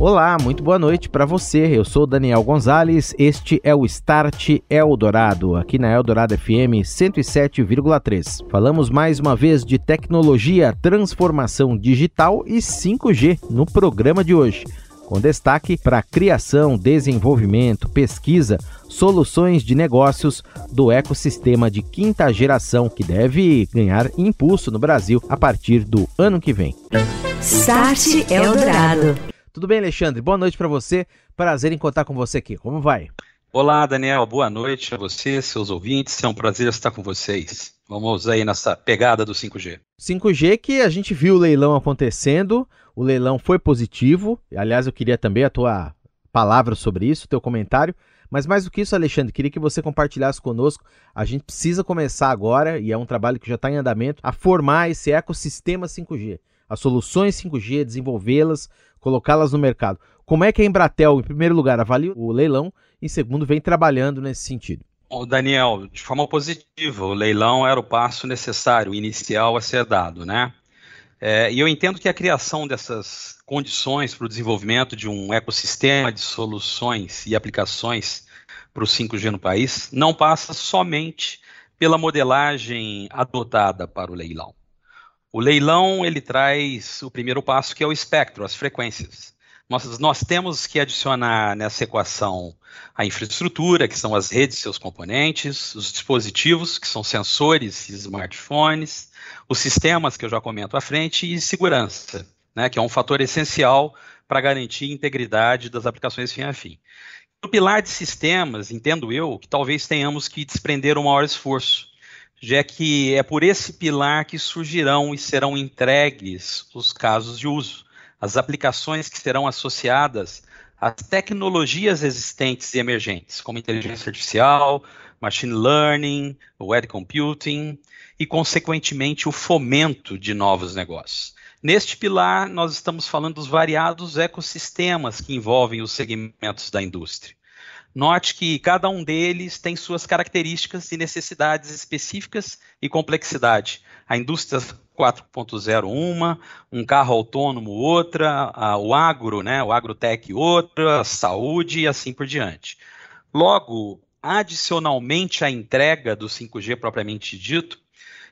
Olá, muito boa noite para você. Eu sou Daniel Gonzalez. Este é o Start Eldorado, aqui na Eldorado FM 107,3. Falamos mais uma vez de tecnologia, transformação digital e 5G no programa de hoje, com destaque para criação, desenvolvimento, pesquisa, soluções de negócios do ecossistema de quinta geração que deve ganhar impulso no Brasil a partir do ano que vem. Start Eldorado. Tudo bem, Alexandre? Boa noite para você. Prazer em contar com você aqui. Como vai? Olá, Daniel. Boa noite a você, seus ouvintes. É um prazer estar com vocês. Vamos aí nessa pegada do 5G. 5G que a gente viu o leilão acontecendo. O leilão foi positivo. Aliás, eu queria também a tua palavra sobre isso, teu comentário. Mas mais do que isso, Alexandre, queria que você compartilhasse conosco. A gente precisa começar agora, e é um trabalho que já está em andamento, a formar esse ecossistema 5G. As soluções 5G, desenvolvê-las, colocá-las no mercado. Como é que a Embratel, em primeiro lugar, avalia o leilão e, em segundo, vem trabalhando nesse sentido? O Daniel, de forma positiva, o leilão era o passo necessário, inicial a ser dado, né? É, e eu entendo que a criação dessas condições para o desenvolvimento de um ecossistema de soluções e aplicações para o 5G no país não passa somente pela modelagem adotada para o leilão. O leilão ele traz o primeiro passo que é o espectro, as frequências. Nós, nós temos que adicionar nessa equação a infraestrutura, que são as redes e seus componentes, os dispositivos, que são sensores e smartphones, os sistemas, que eu já comento à frente, e segurança, né, que é um fator essencial para garantir a integridade das aplicações fim a fim. No pilar de sistemas, entendo eu que talvez tenhamos que desprender um maior esforço já que é por esse pilar que surgirão e serão entregues os casos de uso, as aplicações que serão associadas às tecnologias existentes e emergentes, como inteligência artificial, machine learning, web computing e, consequentemente, o fomento de novos negócios. Neste pilar, nós estamos falando dos variados ecossistemas que envolvem os segmentos da indústria. Note que cada um deles tem suas características e necessidades específicas e complexidade. A indústria 4.0 uma, um carro autônomo outra, o agro, né, o agrotech outra, a saúde e assim por diante. Logo, adicionalmente à entrega do 5G propriamente dito,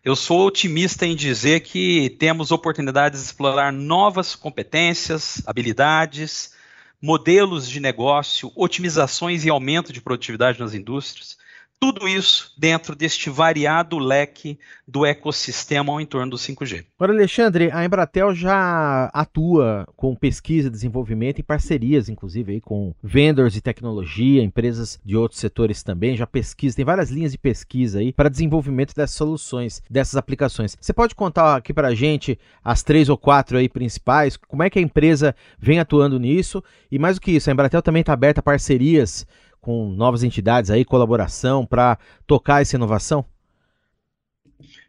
eu sou otimista em dizer que temos oportunidades de explorar novas competências, habilidades, modelos de negócio, otimizações e aumento de produtividade nas indústrias. Tudo isso dentro deste variado leque do ecossistema ao entorno do 5G. Agora, Alexandre, a Embratel já atua com pesquisa, desenvolvimento e parcerias, inclusive, aí, com vendors de tecnologia, empresas de outros setores também, já pesquisa, tem várias linhas de pesquisa aí para desenvolvimento dessas soluções, dessas aplicações. Você pode contar aqui para a gente as três ou quatro aí principais, como é que a empresa vem atuando nisso? E mais do que isso, a Embratel também está aberta a parcerias com novas entidades aí, colaboração para tocar essa inovação?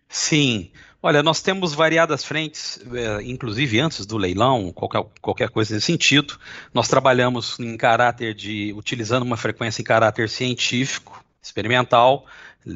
Sim. Olha, nós temos variadas frentes, é, inclusive antes do leilão, qualquer, qualquer coisa nesse sentido. Nós trabalhamos em caráter de, utilizando uma frequência em caráter científico, experimental,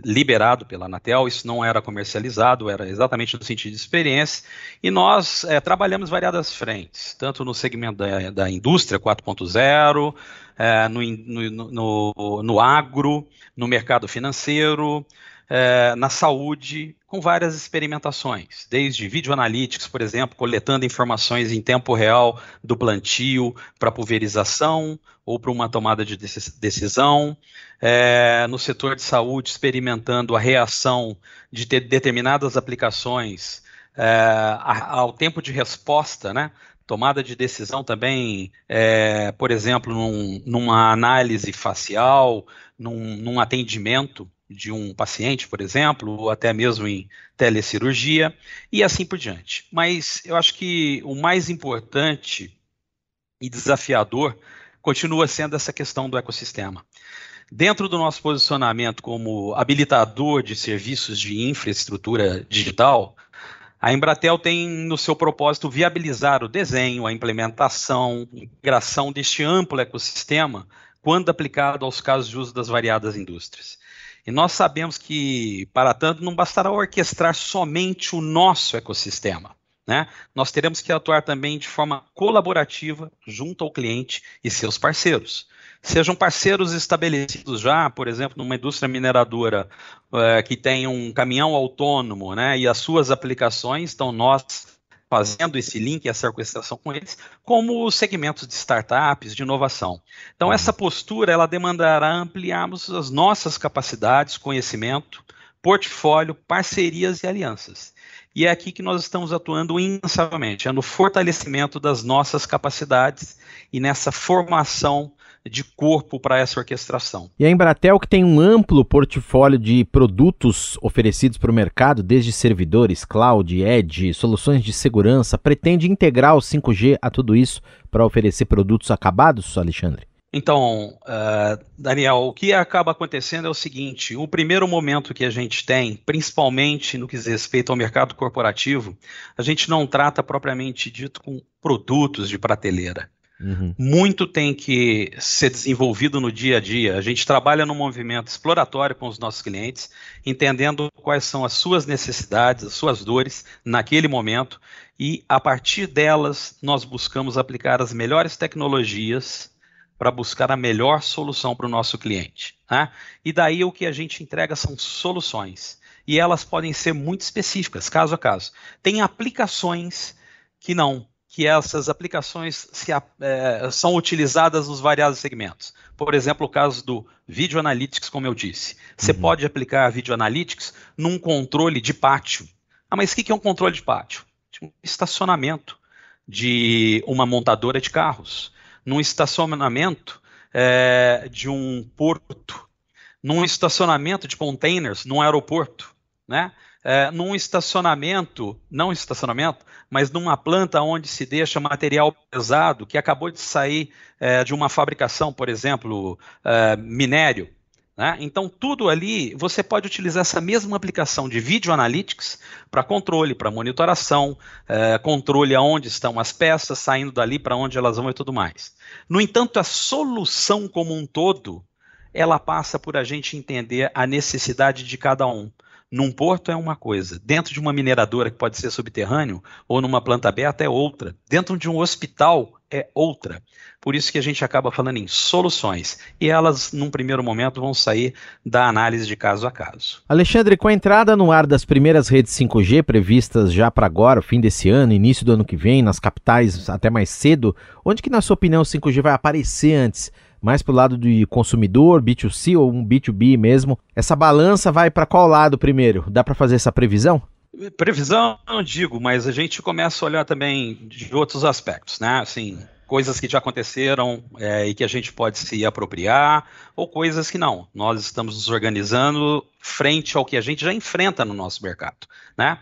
liberado pela Anatel, isso não era comercializado, era exatamente no sentido de experiência, e nós é, trabalhamos variadas frentes, tanto no segmento da, da indústria 4.0, é, no, no, no, no agro, no mercado financeiro, é, na saúde, com várias experimentações, desde vídeo analytics, por exemplo, coletando informações em tempo real do plantio para pulverização ou para uma tomada de decisão, é, no setor de saúde, experimentando a reação de determinadas aplicações é, ao tempo de resposta, né? tomada de decisão também, é, por exemplo, num, numa análise facial, num, num atendimento de um paciente, por exemplo, ou até mesmo em telecirurgia, e assim por diante. Mas eu acho que o mais importante e desafiador continua sendo essa questão do ecossistema. Dentro do nosso posicionamento como habilitador de serviços de infraestrutura digital, A Embratel tem no seu propósito viabilizar o desenho, a implementação, a integração deste amplo ecossistema quando aplicado aos casos de uso das variadas indústrias. E nós sabemos que, para tanto, não bastará orquestrar somente o nosso ecossistema. Né? Nós teremos que atuar também de forma colaborativa junto ao cliente e seus parceiros. Sejam parceiros estabelecidos já, por exemplo, numa indústria mineradora é, que tem um caminhão autônomo né, e as suas aplicações, então nós fazendo esse link, essa orquestração com eles, como os segmentos de startups, de inovação. Então, uhum. essa postura ela demandará ampliarmos as nossas capacidades, conhecimento, portfólio, parcerias e alianças. E é aqui que nós estamos atuando incansavelmente, é no fortalecimento das nossas capacidades e nessa formação de corpo para essa orquestração. E a Embratel, que tem um amplo portfólio de produtos oferecidos para o mercado, desde servidores, cloud, edge, soluções de segurança, pretende integrar o 5G a tudo isso para oferecer produtos acabados, Alexandre? Então, uh, Daniel, o que acaba acontecendo é o seguinte: o primeiro momento que a gente tem, principalmente no que diz respeito ao mercado corporativo, a gente não trata propriamente dito com produtos de prateleira. Uhum. Muito tem que ser desenvolvido no dia a dia. A gente trabalha num movimento exploratório com os nossos clientes, entendendo quais são as suas necessidades, as suas dores naquele momento, e a partir delas nós buscamos aplicar as melhores tecnologias para buscar a melhor solução para o nosso cliente. Né? E daí o que a gente entrega são soluções. E elas podem ser muito específicas, caso a caso. Tem aplicações que não que essas aplicações se, é, são utilizadas nos variados segmentos. Por exemplo, o caso do Video Analytics, como eu disse. Você uhum. pode aplicar Video Analytics num controle de pátio. Ah, mas o que é um controle de pátio? De um estacionamento de uma montadora de carros, num estacionamento é, de um porto, num estacionamento de containers, num aeroporto, né? É, num estacionamento, não estacionamento, mas numa planta onde se deixa material pesado que acabou de sair é, de uma fabricação, por exemplo, é, minério. Né? Então, tudo ali, você pode utilizar essa mesma aplicação de Video Analytics para controle, para monitoração, é, controle aonde estão as peças, saindo dali para onde elas vão e tudo mais. No entanto, a solução como um todo, ela passa por a gente entender a necessidade de cada um. Num porto é uma coisa, dentro de uma mineradora que pode ser subterrâneo ou numa planta aberta é outra, dentro de um hospital é outra. Por isso que a gente acaba falando em soluções e elas, num primeiro momento, vão sair da análise de caso a caso. Alexandre, com a entrada no ar das primeiras redes 5G previstas já para agora, fim desse ano, início do ano que vem, nas capitais até mais cedo, onde que, na sua opinião, o 5G vai aparecer antes? Mais para o lado de consumidor, B2C ou um B2B mesmo. Essa balança vai para qual lado primeiro? Dá para fazer essa previsão? Previsão não digo, mas a gente começa a olhar também de outros aspectos, né? Assim, coisas que já aconteceram é, e que a gente pode se apropriar, ou coisas que não. Nós estamos nos organizando frente ao que a gente já enfrenta no nosso mercado, né?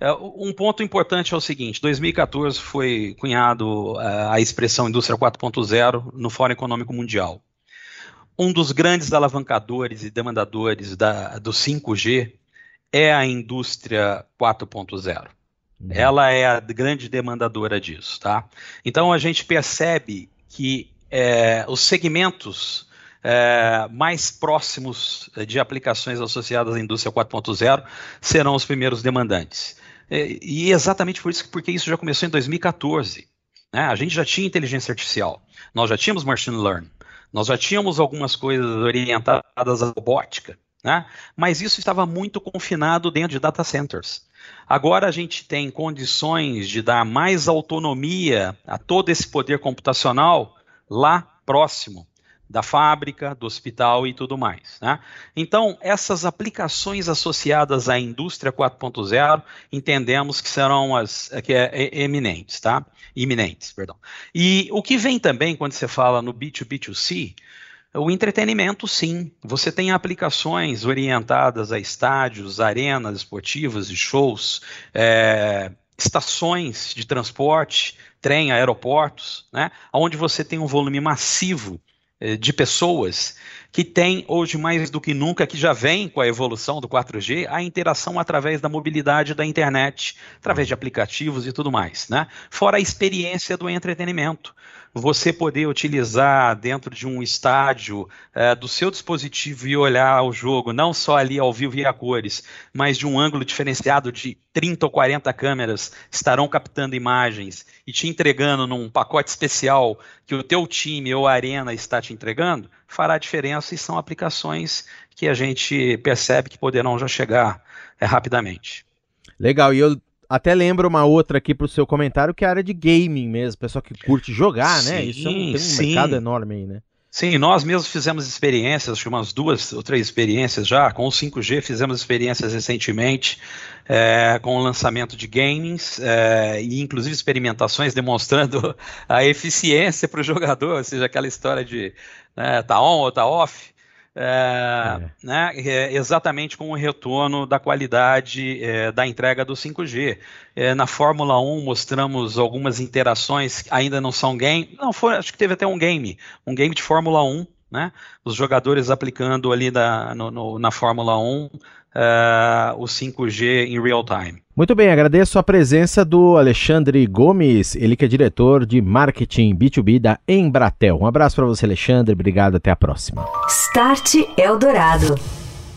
É, um ponto importante é o seguinte: 2014 foi cunhado é, a expressão indústria 4.0 no Fórum Econômico Mundial. Um dos grandes alavancadores e demandadores da, do 5G é a indústria 4.0. Uhum. Ela é a grande demandadora disso, tá? Então a gente percebe que é, os segmentos é, mais próximos de aplicações associadas à indústria 4.0 serão os primeiros demandantes. É, e exatamente por isso, porque isso já começou em 2014. Né? A gente já tinha inteligência artificial, nós já tínhamos machine learning, nós já tínhamos algumas coisas orientadas à robótica, né? mas isso estava muito confinado dentro de data centers. Agora a gente tem condições de dar mais autonomia a todo esse poder computacional lá próximo da fábrica, do hospital e tudo mais. Né? Então, essas aplicações associadas à indústria 4.0, entendemos que serão as que é, é, eminentes, tá? Iminentes, perdão. E o que vem também quando você fala no B2B2C, o entretenimento, sim. Você tem aplicações orientadas a estádios, arenas esportivas e shows, é, estações de transporte, trem, aeroportos, né? onde você tem um volume massivo de pessoas que tem hoje mais do que nunca, que já vem com a evolução do 4G, a interação através da mobilidade da internet, através de aplicativos e tudo mais, né? Fora a experiência do entretenimento você poder utilizar dentro de um estádio é, do seu dispositivo e olhar o jogo, não só ali ao vivo e a cores, mas de um ângulo diferenciado de 30 ou 40 câmeras estarão captando imagens e te entregando num pacote especial que o teu time ou a arena está te entregando, fará diferença e são aplicações que a gente percebe que poderão já chegar é, rapidamente. Legal, e eu até lembro uma outra aqui pro seu comentário, que é a área de gaming mesmo, pessoal que curte jogar, né? sim, né? Isso é um, tem um sim. mercado enorme aí, né? Sim, nós mesmos fizemos experiências, acho que umas duas ou três experiências já, com o 5G fizemos experiências recentemente, é, com o lançamento de games, é, e inclusive experimentações demonstrando a eficiência para o jogador, ou seja, aquela história de né, tá on ou tá off, é, é. Né, é, exatamente com o retorno da qualidade é, da entrega do 5G. É, na Fórmula 1 mostramos algumas interações, ainda não são game, não foi, acho que teve até um game, um game de Fórmula 1, né, os jogadores aplicando ali da, no, no, na Fórmula 1 uh, o 5G em real time. Muito bem, agradeço a presença do Alexandre Gomes, ele que é diretor de marketing B2B da Embratel. Um abraço para você, Alexandre, obrigado, até a próxima. Start Eldorado.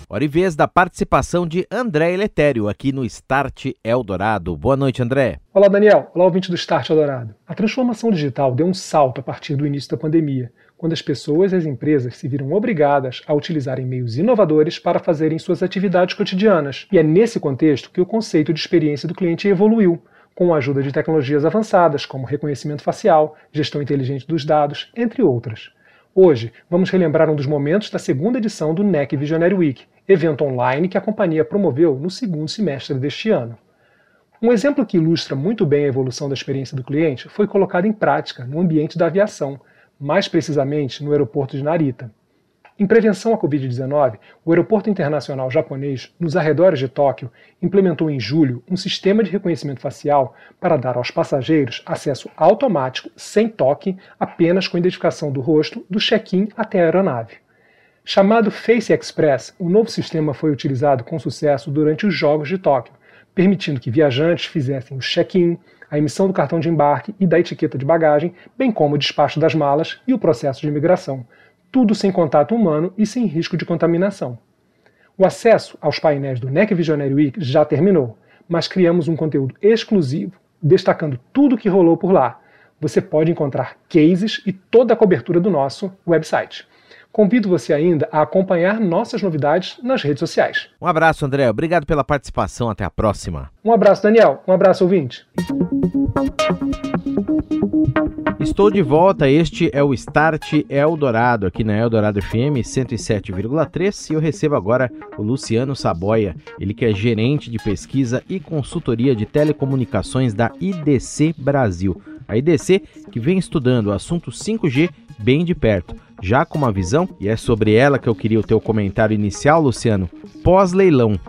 Hora e vez da participação de André Eletério aqui no Start Eldorado. Boa noite, André. Olá, Daniel. Olá, ouvinte do Start Eldorado. A transformação digital deu um salto a partir do início da pandemia quando as pessoas e as empresas se viram obrigadas a utilizarem meios inovadores para fazerem suas atividades cotidianas. E é nesse contexto que o conceito de experiência do cliente evoluiu, com a ajuda de tecnologias avançadas como reconhecimento facial, gestão inteligente dos dados, entre outras. Hoje, vamos relembrar um dos momentos da segunda edição do NEC Visionary Week, evento online que a companhia promoveu no segundo semestre deste ano. Um exemplo que ilustra muito bem a evolução da experiência do cliente foi colocado em prática no ambiente da aviação, mais precisamente no aeroporto de Narita. Em prevenção à Covid-19, o Aeroporto Internacional Japonês, nos arredores de Tóquio, implementou em julho um sistema de reconhecimento facial para dar aos passageiros acesso automático, sem toque, apenas com identificação do rosto, do check-in até a aeronave. Chamado Face Express, o novo sistema foi utilizado com sucesso durante os Jogos de Tóquio, permitindo que viajantes fizessem o check-in, a emissão do cartão de embarque e da etiqueta de bagagem, bem como o despacho das malas e o processo de imigração, tudo sem contato humano e sem risco de contaminação. O acesso aos painéis do NEC Visionary Week já terminou, mas criamos um conteúdo exclusivo, destacando tudo o que rolou por lá. Você pode encontrar cases e toda a cobertura do nosso website. Convido você ainda a acompanhar nossas novidades nas redes sociais. Um abraço, André. Obrigado pela participação. Até a próxima. Um abraço, Daniel. Um abraço, ouvinte. Estou de volta. Este é o Start Eldorado, aqui na Eldorado FM 107,3. E eu recebo agora o Luciano Saboia, ele que é gerente de pesquisa e consultoria de telecomunicações da IDC Brasil. A IDC que vem estudando o assunto 5G bem de perto já com uma visão, e é sobre ela que eu queria o teu comentário inicial, Luciano, pós-leilão.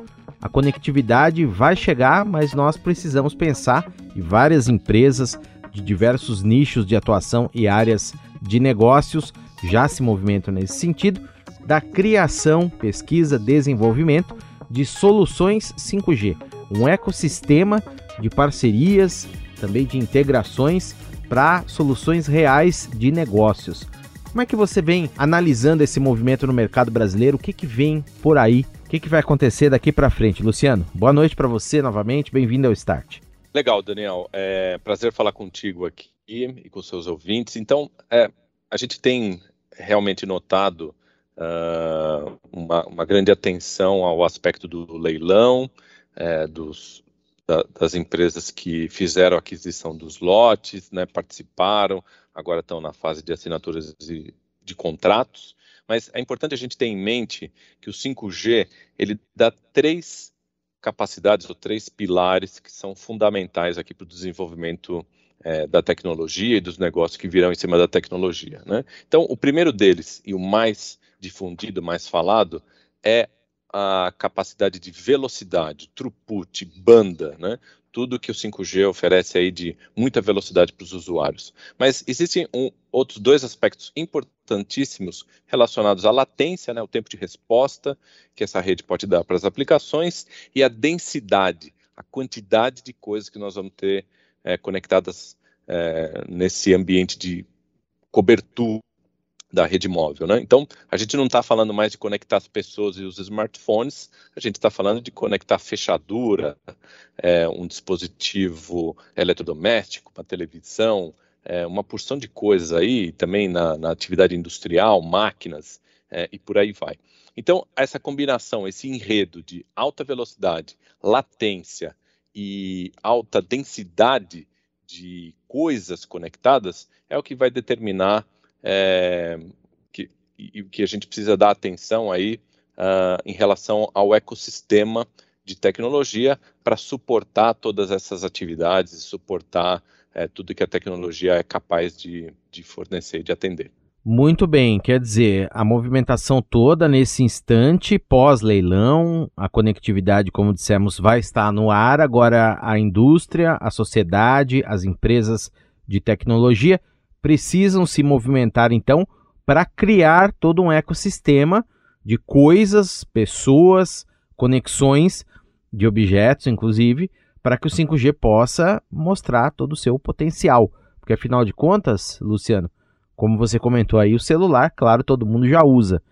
A conectividade vai chegar, mas nós precisamos pensar e várias empresas de diversos nichos de atuação e áreas de negócios já se movimentam nesse sentido, da criação, pesquisa, desenvolvimento de soluções 5G, um ecossistema de parcerias, também de integrações para soluções reais de negócios. Como é que você vem analisando esse movimento no mercado brasileiro? O que, que vem por aí? O que, que vai acontecer daqui para frente? Luciano, boa noite para você novamente, bem-vindo ao Start. Legal, Daniel. É prazer falar contigo aqui e com seus ouvintes. Então, é, a gente tem realmente notado uh, uma, uma, grande atenção ao aspecto do leilão, é, dos, da, das empresas que fizeram a aquisição dos lotes, né, participaram, agora estão na fase de assinaturas de, de contratos, mas é importante a gente ter em mente que o 5G ele dá três capacidades ou três pilares que são fundamentais aqui para o desenvolvimento é, da tecnologia e dos negócios que virão em cima da tecnologia. Né? Então, o primeiro deles e o mais difundido, mais falado, é a capacidade de velocidade, throughput, banda, né? Tudo que o 5G oferece aí de muita velocidade para os usuários. Mas existem um, outros dois aspectos importantíssimos relacionados à latência, né, o tempo de resposta que essa rede pode dar para as aplicações e a densidade, a quantidade de coisas que nós vamos ter é, conectadas é, nesse ambiente de cobertura da rede móvel. Né? Então, a gente não está falando mais de conectar as pessoas e os smartphones, a gente está falando de conectar fechadura, é, um dispositivo eletrodoméstico, uma televisão, é, uma porção de coisas aí, também na, na atividade industrial, máquinas é, e por aí vai. Então, essa combinação, esse enredo de alta velocidade, latência e alta densidade de coisas conectadas é o que vai determinar é, que, e que a gente precisa dar atenção aí uh, em relação ao ecossistema de tecnologia para suportar todas essas atividades, suportar é, tudo que a tecnologia é capaz de, de fornecer e de atender. Muito bem, quer dizer, a movimentação toda nesse instante, pós-leilão, a conectividade, como dissemos, vai estar no ar. Agora, a indústria, a sociedade, as empresas de tecnologia precisam se movimentar então para criar todo um ecossistema de coisas, pessoas, conexões de objetos, inclusive, para que o 5G possa mostrar todo o seu potencial. Porque afinal de contas, Luciano, como você comentou aí, o celular, claro, todo mundo já usa.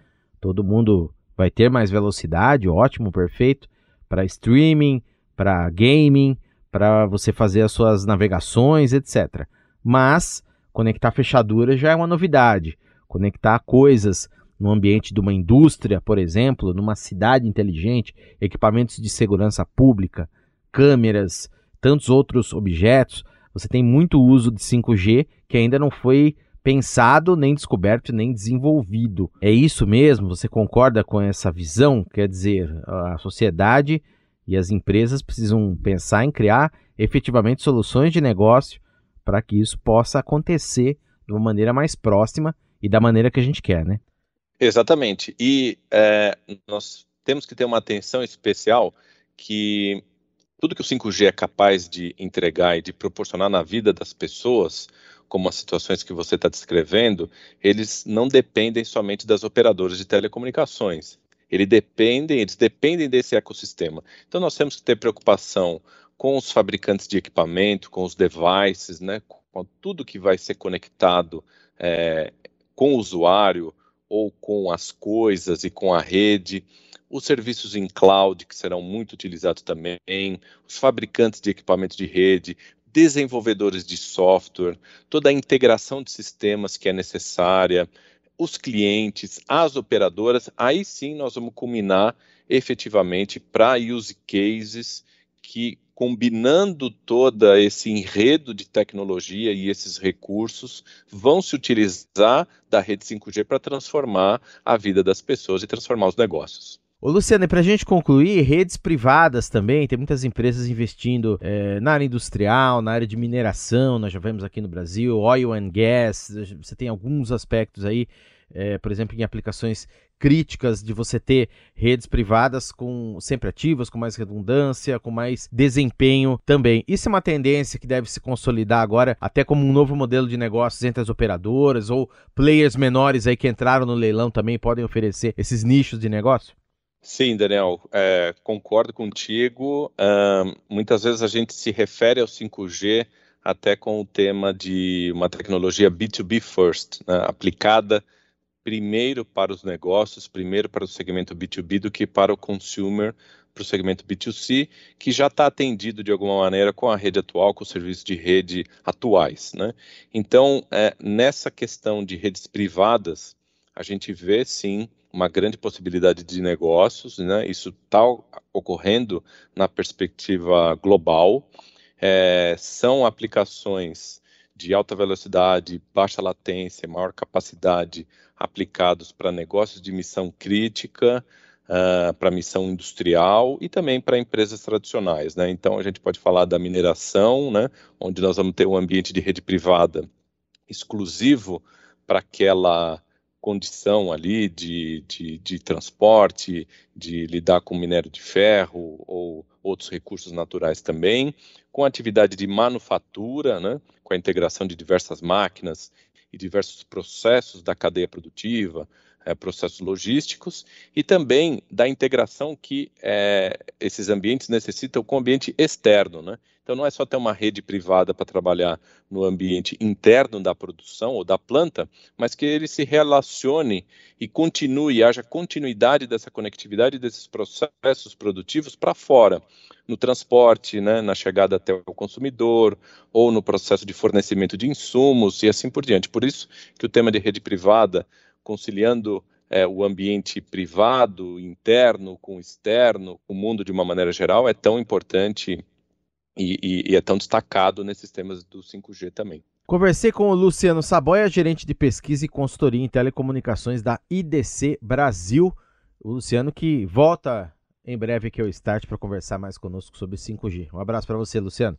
Todo mundo vai ter mais velocidade, ótimo, perfeito, para streaming, para gaming, para você fazer as suas navegações, etc. Mas Conectar fechaduras já é uma novidade. Conectar coisas no ambiente de uma indústria, por exemplo, numa cidade inteligente, equipamentos de segurança pública, câmeras, tantos outros objetos. Você tem muito uso de 5G que ainda não foi pensado, nem descoberto, nem desenvolvido. É isso mesmo? Você concorda com essa visão? Quer dizer, a sociedade e as empresas precisam pensar em criar efetivamente soluções de negócio para que isso possa acontecer de uma maneira mais próxima e da maneira que a gente quer, né? Exatamente. E é, nós temos que ter uma atenção especial que tudo que o 5G é capaz de entregar e de proporcionar na vida das pessoas, como as situações que você está descrevendo, eles não dependem somente das operadoras de telecomunicações. Eles dependem, eles dependem desse ecossistema. Então nós temos que ter preocupação com os fabricantes de equipamento, com os devices, né, com tudo que vai ser conectado é, com o usuário ou com as coisas e com a rede, os serviços em cloud que serão muito utilizados também, os fabricantes de equipamento de rede, desenvolvedores de software, toda a integração de sistemas que é necessária, os clientes, as operadoras, aí sim nós vamos culminar efetivamente para use cases que combinando todo esse enredo de tecnologia e esses recursos, vão se utilizar da rede 5G para transformar a vida das pessoas e transformar os negócios. Ô Luciano, e para a gente concluir, redes privadas também, tem muitas empresas investindo é, na área industrial, na área de mineração, nós já vemos aqui no Brasil, oil and gas, você tem alguns aspectos aí, é, por exemplo, em aplicações críticas de você ter redes privadas com sempre ativas, com mais redundância, com mais desempenho também. Isso é uma tendência que deve se consolidar agora, até como um novo modelo de negócios entre as operadoras ou players menores aí que entraram no leilão também podem oferecer esses nichos de negócio? Sim, Daniel, é, concordo contigo. Muitas vezes a gente se refere ao 5G até com o tema de uma tecnologia B2B first, né, aplicada primeiro para os negócios, primeiro para o segmento B2B do que para o consumer, para o segmento B2C, que já está atendido de alguma maneira com a rede atual, com os serviços de rede atuais. Né? Então, é, nessa questão de redes privadas, a gente vê sim uma grande possibilidade de negócios, né? isso está ocorrendo na perspectiva global. É, são aplicações de alta velocidade, baixa latência, maior capacidade aplicados para negócios de missão crítica, uh, para missão industrial e também para empresas tradicionais. Né? Então, a gente pode falar da mineração, né? onde nós vamos ter um ambiente de rede privada exclusivo para aquela condição ali de, de, de, transporte, de lidar com minério de ferro ou outros recursos naturais também, com atividade de manufatura, né, com a integração de diversas máquinas e diversos processos da cadeia produtiva, é, processos logísticos, e também da integração que é, esses ambientes necessitam com o ambiente externo. Né? Então, não é só ter uma rede privada para trabalhar no ambiente interno da produção ou da planta, mas que ele se relacione e continue, haja continuidade dessa conectividade desses processos produtivos para fora, no transporte, né, na chegada até o consumidor, ou no processo de fornecimento de insumos e assim por diante. Por isso que o tema de rede privada, conciliando é, o ambiente privado, interno, com externo, o mundo de uma maneira geral, é tão importante e, e, e, é tão destacado nesses temas do 5G também. Conversei com o Luciano Saboia, gerente de pesquisa e consultoria em telecomunicações da IDC Brasil. O Luciano que volta em breve aqui ao Start para conversar mais conosco sobre 5G. Um abraço para você, Luciano.